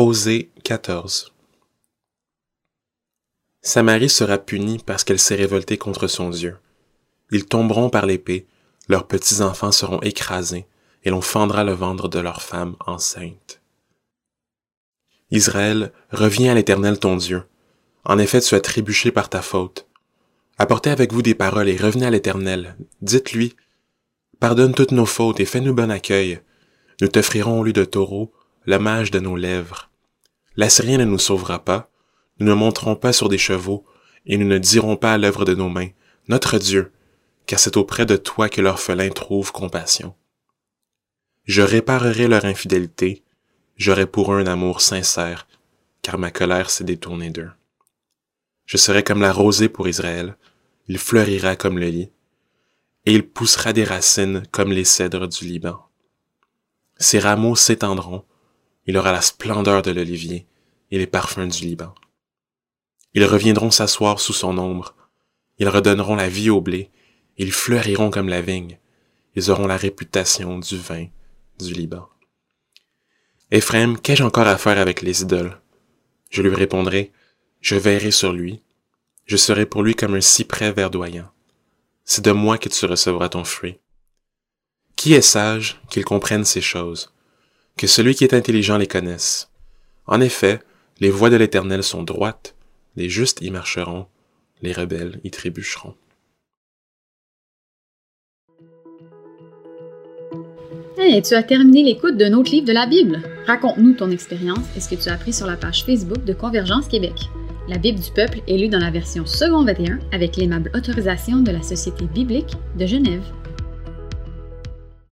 Osée 14 Samarie sera punie parce qu'elle s'est révoltée contre son Dieu. Ils tomberont par l'épée, leurs petits-enfants seront écrasés, et l'on fendra le ventre de leurs femmes enceintes. Israël, reviens à l'Éternel ton Dieu. En effet, tu as trébuché par ta faute. Apportez avec vous des paroles et revenez à l'Éternel. Dites-lui, Pardonne toutes nos fautes et fais-nous bon accueil. Nous t'offrirons au lieu de taureau l'hommage de nos lèvres. L'Assyrien ne nous sauvera pas, nous ne monterons pas sur des chevaux, et nous ne dirons pas à l'œuvre de nos mains, Notre Dieu, car c'est auprès de toi que l'orphelin trouve compassion. Je réparerai leur infidélité, j'aurai pour eux un amour sincère, car ma colère s'est détournée d'eux. Je serai comme la rosée pour Israël, il fleurira comme le lit, et il poussera des racines comme les cèdres du Liban. Ses rameaux s'étendront, il aura la splendeur de l'olivier et les parfums du Liban. Ils reviendront s'asseoir sous son ombre, ils redonneront la vie au blé, ils fleuriront comme la vigne, ils auront la réputation du vin du Liban. Ephraim, qu'ai-je encore à faire avec les idoles? Je lui répondrai, je veillerai sur lui, je serai pour lui comme un cyprès verdoyant. C'est de moi que tu recevras ton fruit. Qui est sage qu'il comprenne ces choses, que celui qui est intelligent les connaisse. En effet, les voies de l'Éternel sont droites, les justes y marcheront, les rebelles y trébucheront. Hey, tu as terminé l'écoute d'un autre livre de la Bible. Raconte-nous ton expérience et ce que tu as appris sur la page Facebook de Convergence Québec. La Bible du peuple est lue dans la version second 21 avec l'aimable autorisation de la Société biblique de Genève.